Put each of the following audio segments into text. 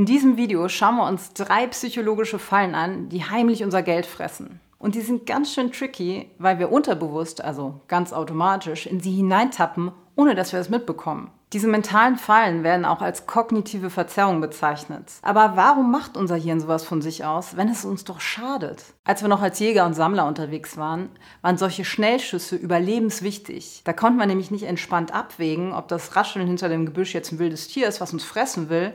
In diesem Video schauen wir uns drei psychologische Fallen an, die heimlich unser Geld fressen. Und die sind ganz schön tricky, weil wir unterbewusst, also ganz automatisch, in sie hineintappen, ohne dass wir es mitbekommen. Diese mentalen Fallen werden auch als kognitive Verzerrung bezeichnet. Aber warum macht unser Hirn sowas von sich aus, wenn es uns doch schadet? Als wir noch als Jäger und Sammler unterwegs waren, waren solche Schnellschüsse überlebenswichtig. Da konnte man nämlich nicht entspannt abwägen, ob das Rascheln hinter dem Gebüsch jetzt ein wildes Tier ist, was uns fressen will,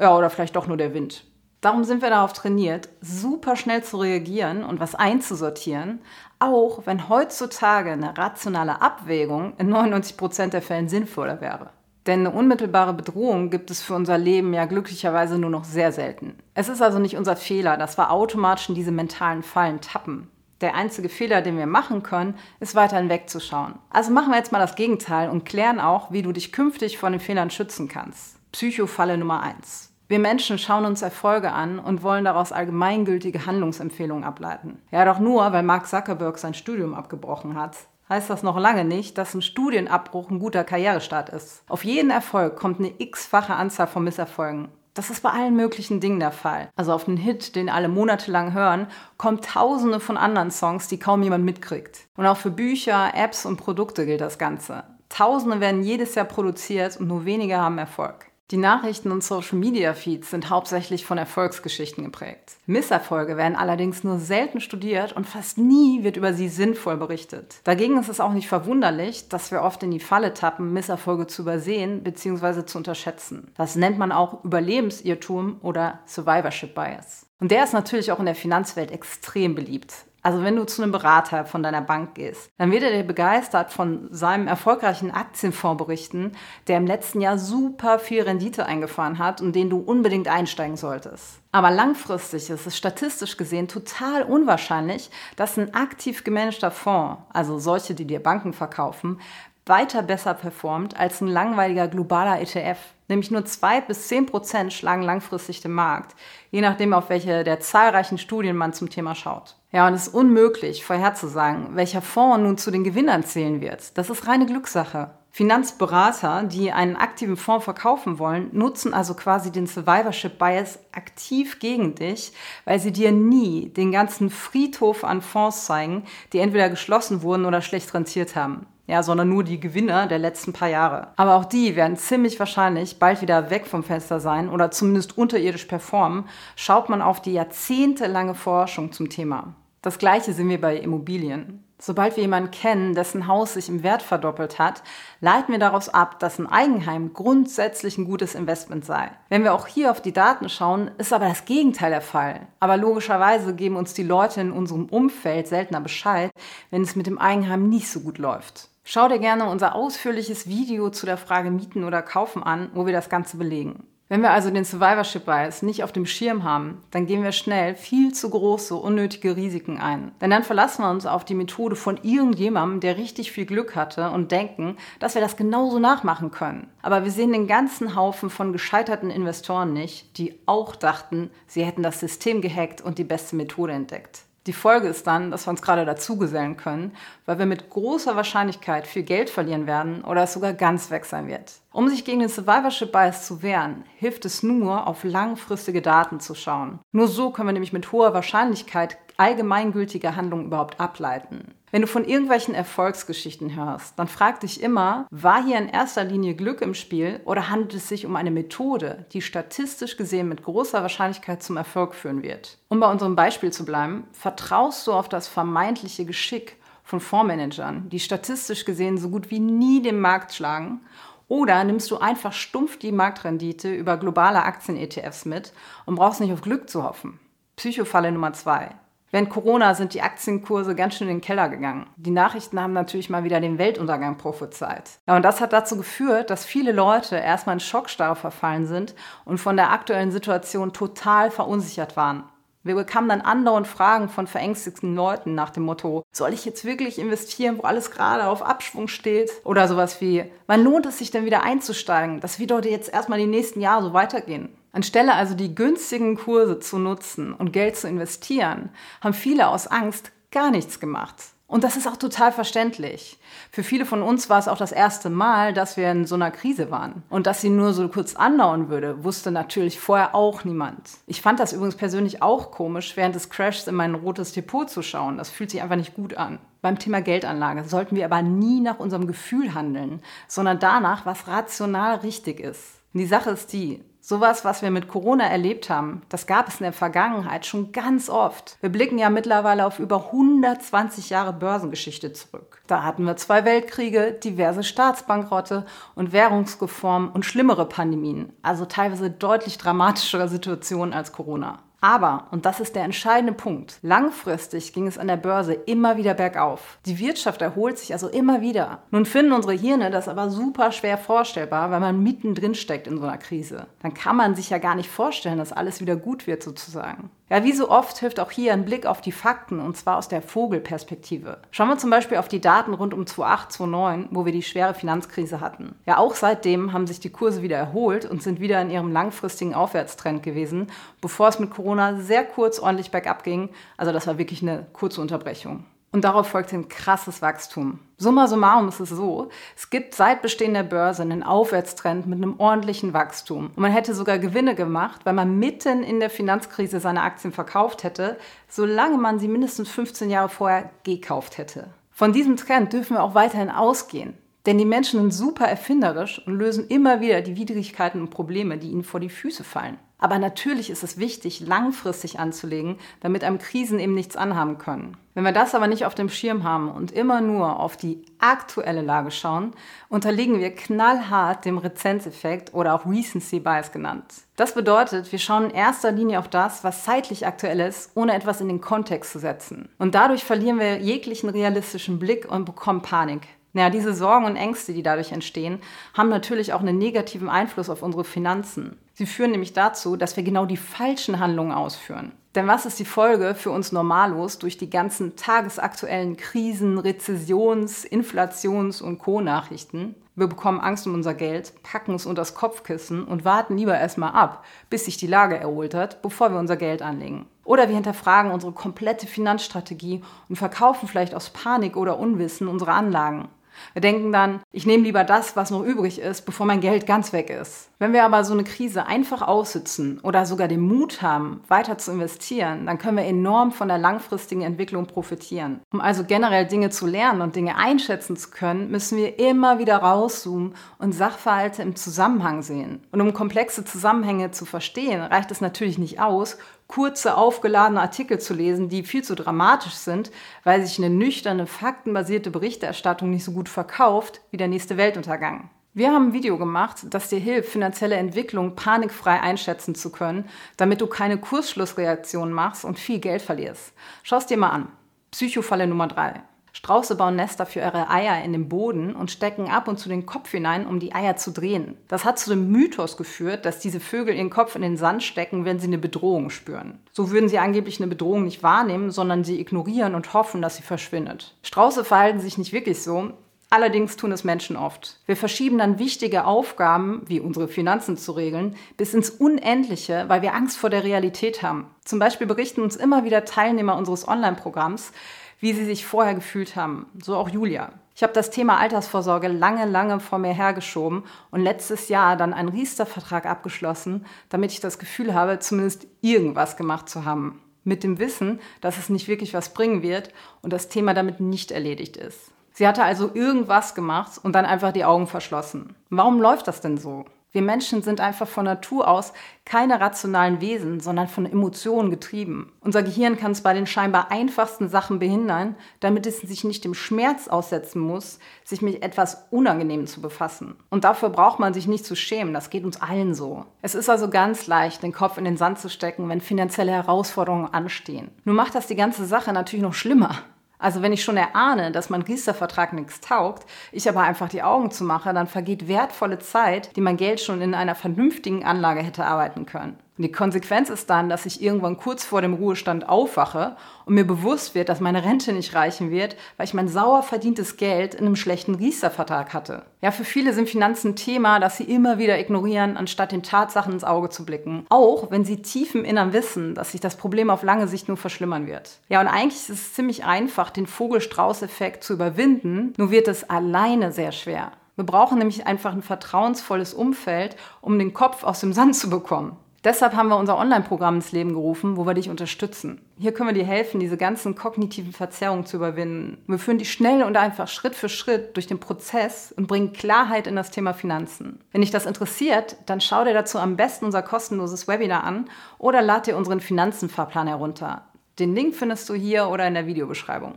ja, oder vielleicht doch nur der Wind. Darum sind wir darauf trainiert, super schnell zu reagieren und was einzusortieren, auch wenn heutzutage eine rationale Abwägung in 99 Prozent der Fällen sinnvoller wäre. Denn eine unmittelbare Bedrohung gibt es für unser Leben ja glücklicherweise nur noch sehr selten. Es ist also nicht unser Fehler, dass wir automatisch in diese mentalen Fallen tappen. Der einzige Fehler, den wir machen können, ist weiterhin wegzuschauen. Also machen wir jetzt mal das Gegenteil und klären auch, wie du dich künftig vor den Fehlern schützen kannst. Psychofalle Nummer 1. Wir Menschen schauen uns Erfolge an und wollen daraus allgemeingültige Handlungsempfehlungen ableiten. Ja, doch nur, weil Mark Zuckerberg sein Studium abgebrochen hat heißt das noch lange nicht, dass ein Studienabbruch ein guter Karrierestart ist. Auf jeden Erfolg kommt eine x-fache Anzahl von Misserfolgen. Das ist bei allen möglichen Dingen der Fall. Also auf einen Hit, den alle monatelang hören, kommen tausende von anderen Songs, die kaum jemand mitkriegt. Und auch für Bücher, Apps und Produkte gilt das Ganze. Tausende werden jedes Jahr produziert und nur wenige haben Erfolg. Die Nachrichten und Social-Media-Feeds sind hauptsächlich von Erfolgsgeschichten geprägt. Misserfolge werden allerdings nur selten studiert und fast nie wird über sie sinnvoll berichtet. Dagegen ist es auch nicht verwunderlich, dass wir oft in die Falle tappen, Misserfolge zu übersehen bzw. zu unterschätzen. Das nennt man auch Überlebensirrtum oder Survivorship Bias. Und der ist natürlich auch in der Finanzwelt extrem beliebt. Also wenn du zu einem Berater von deiner Bank gehst, dann wird er dir begeistert von seinem erfolgreichen Aktienfonds berichten, der im letzten Jahr super viel Rendite eingefahren hat und den du unbedingt einsteigen solltest. Aber langfristig ist es statistisch gesehen total unwahrscheinlich, dass ein aktiv gemanagter Fonds, also solche, die dir Banken verkaufen, weiter besser performt als ein langweiliger globaler ETF. Nämlich nur 2 bis 10 Prozent schlagen langfristig den Markt, je nachdem, auf welche der zahlreichen Studien man zum Thema schaut. Ja, und es ist unmöglich vorherzusagen, welcher Fonds nun zu den Gewinnern zählen wird. Das ist reine Glückssache. Finanzberater, die einen aktiven Fonds verkaufen wollen, nutzen also quasi den Survivorship Bias aktiv gegen dich, weil sie dir nie den ganzen Friedhof an Fonds zeigen, die entweder geschlossen wurden oder schlecht rentiert haben ja, sondern nur die Gewinner der letzten paar Jahre. Aber auch die werden ziemlich wahrscheinlich bald wieder weg vom Fenster sein oder zumindest unterirdisch performen, schaut man auf die jahrzehntelange Forschung zum Thema. Das gleiche sehen wir bei Immobilien. Sobald wir jemanden kennen, dessen Haus sich im Wert verdoppelt hat, leiten wir daraus ab, dass ein Eigenheim grundsätzlich ein gutes Investment sei. Wenn wir auch hier auf die Daten schauen, ist aber das Gegenteil der Fall. Aber logischerweise geben uns die Leute in unserem Umfeld seltener Bescheid, wenn es mit dem Eigenheim nicht so gut läuft. Schau dir gerne unser ausführliches Video zu der Frage Mieten oder Kaufen an, wo wir das Ganze belegen. Wenn wir also den Survivorship Bias nicht auf dem Schirm haben, dann gehen wir schnell viel zu große, unnötige Risiken ein. Denn dann verlassen wir uns auf die Methode von irgendjemandem, der richtig viel Glück hatte und denken, dass wir das genauso nachmachen können. Aber wir sehen den ganzen Haufen von gescheiterten Investoren nicht, die auch dachten, sie hätten das System gehackt und die beste Methode entdeckt. Die Folge ist dann, dass wir uns gerade dazugesellen können, weil wir mit großer Wahrscheinlichkeit viel Geld verlieren werden oder es sogar ganz weg sein wird. Um sich gegen den Survivorship Bias zu wehren, hilft es nur, auf langfristige Daten zu schauen. Nur so können wir nämlich mit hoher Wahrscheinlichkeit allgemeingültige Handlungen überhaupt ableiten. Wenn du von irgendwelchen Erfolgsgeschichten hörst, dann frag dich immer, war hier in erster Linie Glück im Spiel oder handelt es sich um eine Methode, die statistisch gesehen mit großer Wahrscheinlichkeit zum Erfolg führen wird? Um bei unserem Beispiel zu bleiben, vertraust du auf das vermeintliche Geschick von Fondsmanagern, die statistisch gesehen so gut wie nie den Markt schlagen oder nimmst du einfach stumpf die Marktrendite über globale Aktien-ETFs mit und brauchst nicht auf Glück zu hoffen? Psychofalle Nummer zwei. Während Corona sind die Aktienkurse ganz schön in den Keller gegangen. Die Nachrichten haben natürlich mal wieder den Weltuntergang prophezeit. Ja, und das hat dazu geführt, dass viele Leute erstmal in Schockstarre verfallen sind und von der aktuellen Situation total verunsichert waren. Wir bekamen dann andauernd Fragen von verängstigten Leuten nach dem Motto, soll ich jetzt wirklich investieren, wo alles gerade auf Abschwung steht? Oder sowas wie, wann lohnt es sich denn wieder einzusteigen? Das wird doch jetzt erstmal die nächsten Jahre so weitergehen. Anstelle also die günstigen Kurse zu nutzen und Geld zu investieren, haben viele aus Angst gar nichts gemacht. Und das ist auch total verständlich. Für viele von uns war es auch das erste Mal, dass wir in so einer Krise waren. Und dass sie nur so kurz andauern würde, wusste natürlich vorher auch niemand. Ich fand das übrigens persönlich auch komisch, während des Crashs in mein rotes Depot zu schauen. Das fühlt sich einfach nicht gut an. Beim Thema Geldanlage sollten wir aber nie nach unserem Gefühl handeln, sondern danach, was rational richtig ist. Und die Sache ist die, Sowas, was wir mit Corona erlebt haben, das gab es in der Vergangenheit schon ganz oft. Wir blicken ja mittlerweile auf über 120 Jahre Börsengeschichte zurück. Da hatten wir zwei Weltkriege, diverse Staatsbankrotte und Währungsreformen und schlimmere Pandemien, also teilweise deutlich dramatischere Situationen als Corona. Aber, und das ist der entscheidende Punkt, langfristig ging es an der Börse immer wieder bergauf. Die Wirtschaft erholt sich also immer wieder. Nun finden unsere Hirne das aber super schwer vorstellbar, weil man mittendrin steckt in so einer Krise. Dann kann man sich ja gar nicht vorstellen, dass alles wieder gut wird sozusagen. Ja, wie so oft hilft auch hier ein Blick auf die Fakten und zwar aus der Vogelperspektive. Schauen wir zum Beispiel auf die Daten rund um 2008, 2009, wo wir die schwere Finanzkrise hatten. Ja, auch seitdem haben sich die Kurse wieder erholt und sind wieder in ihrem langfristigen Aufwärtstrend gewesen, bevor es mit Corona sehr kurz ordentlich bergab ging. Also das war wirklich eine kurze Unterbrechung. Und darauf folgt ein krasses Wachstum. Summa summarum ist es so, es gibt seit Bestehen der Börse einen Aufwärtstrend mit einem ordentlichen Wachstum. Und man hätte sogar Gewinne gemacht, weil man mitten in der Finanzkrise seine Aktien verkauft hätte, solange man sie mindestens 15 Jahre vorher gekauft hätte. Von diesem Trend dürfen wir auch weiterhin ausgehen. Denn die Menschen sind super erfinderisch und lösen immer wieder die Widrigkeiten und Probleme, die ihnen vor die Füße fallen. Aber natürlich ist es wichtig, langfristig anzulegen, damit einem Krisen eben nichts anhaben können. Wenn wir das aber nicht auf dem Schirm haben und immer nur auf die aktuelle Lage schauen, unterliegen wir knallhart dem Rezenzeffekt oder auch Recency Bias genannt. Das bedeutet, wir schauen in erster Linie auf das, was zeitlich aktuell ist, ohne etwas in den Kontext zu setzen. Und dadurch verlieren wir jeglichen realistischen Blick und bekommen Panik. Naja, diese Sorgen und Ängste, die dadurch entstehen, haben natürlich auch einen negativen Einfluss auf unsere Finanzen. Sie führen nämlich dazu, dass wir genau die falschen Handlungen ausführen. Denn was ist die Folge für uns Normalos durch die ganzen tagesaktuellen Krisen, Rezessions-, Inflations- und Co-Nachrichten? Wir bekommen Angst um unser Geld, packen es unter das Kopfkissen und warten lieber erstmal ab, bis sich die Lage erholt hat, bevor wir unser Geld anlegen. Oder wir hinterfragen unsere komplette Finanzstrategie und verkaufen vielleicht aus Panik oder Unwissen unsere Anlagen. Wir denken dann, ich nehme lieber das, was noch übrig ist, bevor mein Geld ganz weg ist. Wenn wir aber so eine Krise einfach aussitzen oder sogar den Mut haben, weiter zu investieren, dann können wir enorm von der langfristigen Entwicklung profitieren. Um also generell Dinge zu lernen und Dinge einschätzen zu können, müssen wir immer wieder rauszoomen und Sachverhalte im Zusammenhang sehen. Und um komplexe Zusammenhänge zu verstehen, reicht es natürlich nicht aus, kurze, aufgeladene Artikel zu lesen, die viel zu dramatisch sind, weil sich eine nüchterne, faktenbasierte Berichterstattung nicht so gut verkauft wie der nächste Weltuntergang. Wir haben ein Video gemacht, das dir hilft, finanzielle Entwicklung panikfrei einschätzen zu können, damit du keine Kursschlussreaktionen machst und viel Geld verlierst. Schau es dir mal an. Psychofalle Nummer 3. Strauße bauen Nester für ihre Eier in den Boden und stecken ab und zu den Kopf hinein, um die Eier zu drehen. Das hat zu dem Mythos geführt, dass diese Vögel ihren Kopf in den Sand stecken, wenn sie eine Bedrohung spüren. So würden sie angeblich eine Bedrohung nicht wahrnehmen, sondern sie ignorieren und hoffen, dass sie verschwindet. Strauße verhalten sich nicht wirklich so, Allerdings tun es Menschen oft. Wir verschieben dann wichtige Aufgaben, wie unsere Finanzen zu regeln, bis ins Unendliche, weil wir Angst vor der Realität haben. Zum Beispiel berichten uns immer wieder Teilnehmer unseres Online-Programms, wie sie sich vorher gefühlt haben. So auch Julia. Ich habe das Thema Altersvorsorge lange, lange vor mir hergeschoben und letztes Jahr dann einen Riester-Vertrag abgeschlossen, damit ich das Gefühl habe, zumindest irgendwas gemacht zu haben. Mit dem Wissen, dass es nicht wirklich was bringen wird und das Thema damit nicht erledigt ist. Sie hatte also irgendwas gemacht und dann einfach die Augen verschlossen. Warum läuft das denn so? Wir Menschen sind einfach von Natur aus keine rationalen Wesen, sondern von Emotionen getrieben. Unser Gehirn kann es bei den scheinbar einfachsten Sachen behindern, damit es sich nicht dem Schmerz aussetzen muss, sich mit etwas Unangenehmem zu befassen. Und dafür braucht man sich nicht zu schämen, das geht uns allen so. Es ist also ganz leicht, den Kopf in den Sand zu stecken, wenn finanzielle Herausforderungen anstehen. Nur macht das die ganze Sache natürlich noch schlimmer. Also wenn ich schon erahne, dass mein Riester-Vertrag nichts taugt, ich aber einfach die Augen zu mache, dann vergeht wertvolle Zeit, die mein Geld schon in einer vernünftigen Anlage hätte arbeiten können. Und die Konsequenz ist dann, dass ich irgendwann kurz vor dem Ruhestand aufwache und mir bewusst wird, dass meine Rente nicht reichen wird, weil ich mein sauer verdientes Geld in einem schlechten Riester-Vertrag hatte. Ja, für viele sind Finanzen ein Thema, das sie immer wieder ignorieren, anstatt den Tatsachen ins Auge zu blicken. Auch wenn sie tief im Innern wissen, dass sich das Problem auf lange Sicht nur verschlimmern wird. Ja, und eigentlich ist es ziemlich einfach, den Vogelstrauß-Effekt zu überwinden, nur wird es alleine sehr schwer. Wir brauchen nämlich einfach ein vertrauensvolles Umfeld, um den Kopf aus dem Sand zu bekommen. Deshalb haben wir unser Online-Programm ins Leben gerufen, wo wir dich unterstützen. Hier können wir dir helfen, diese ganzen kognitiven Verzerrungen zu überwinden. Wir führen dich schnell und einfach Schritt für Schritt durch den Prozess und bringen Klarheit in das Thema Finanzen. Wenn dich das interessiert, dann schau dir dazu am besten unser kostenloses Webinar an oder lad dir unseren Finanzenfahrplan herunter. Den Link findest du hier oder in der Videobeschreibung.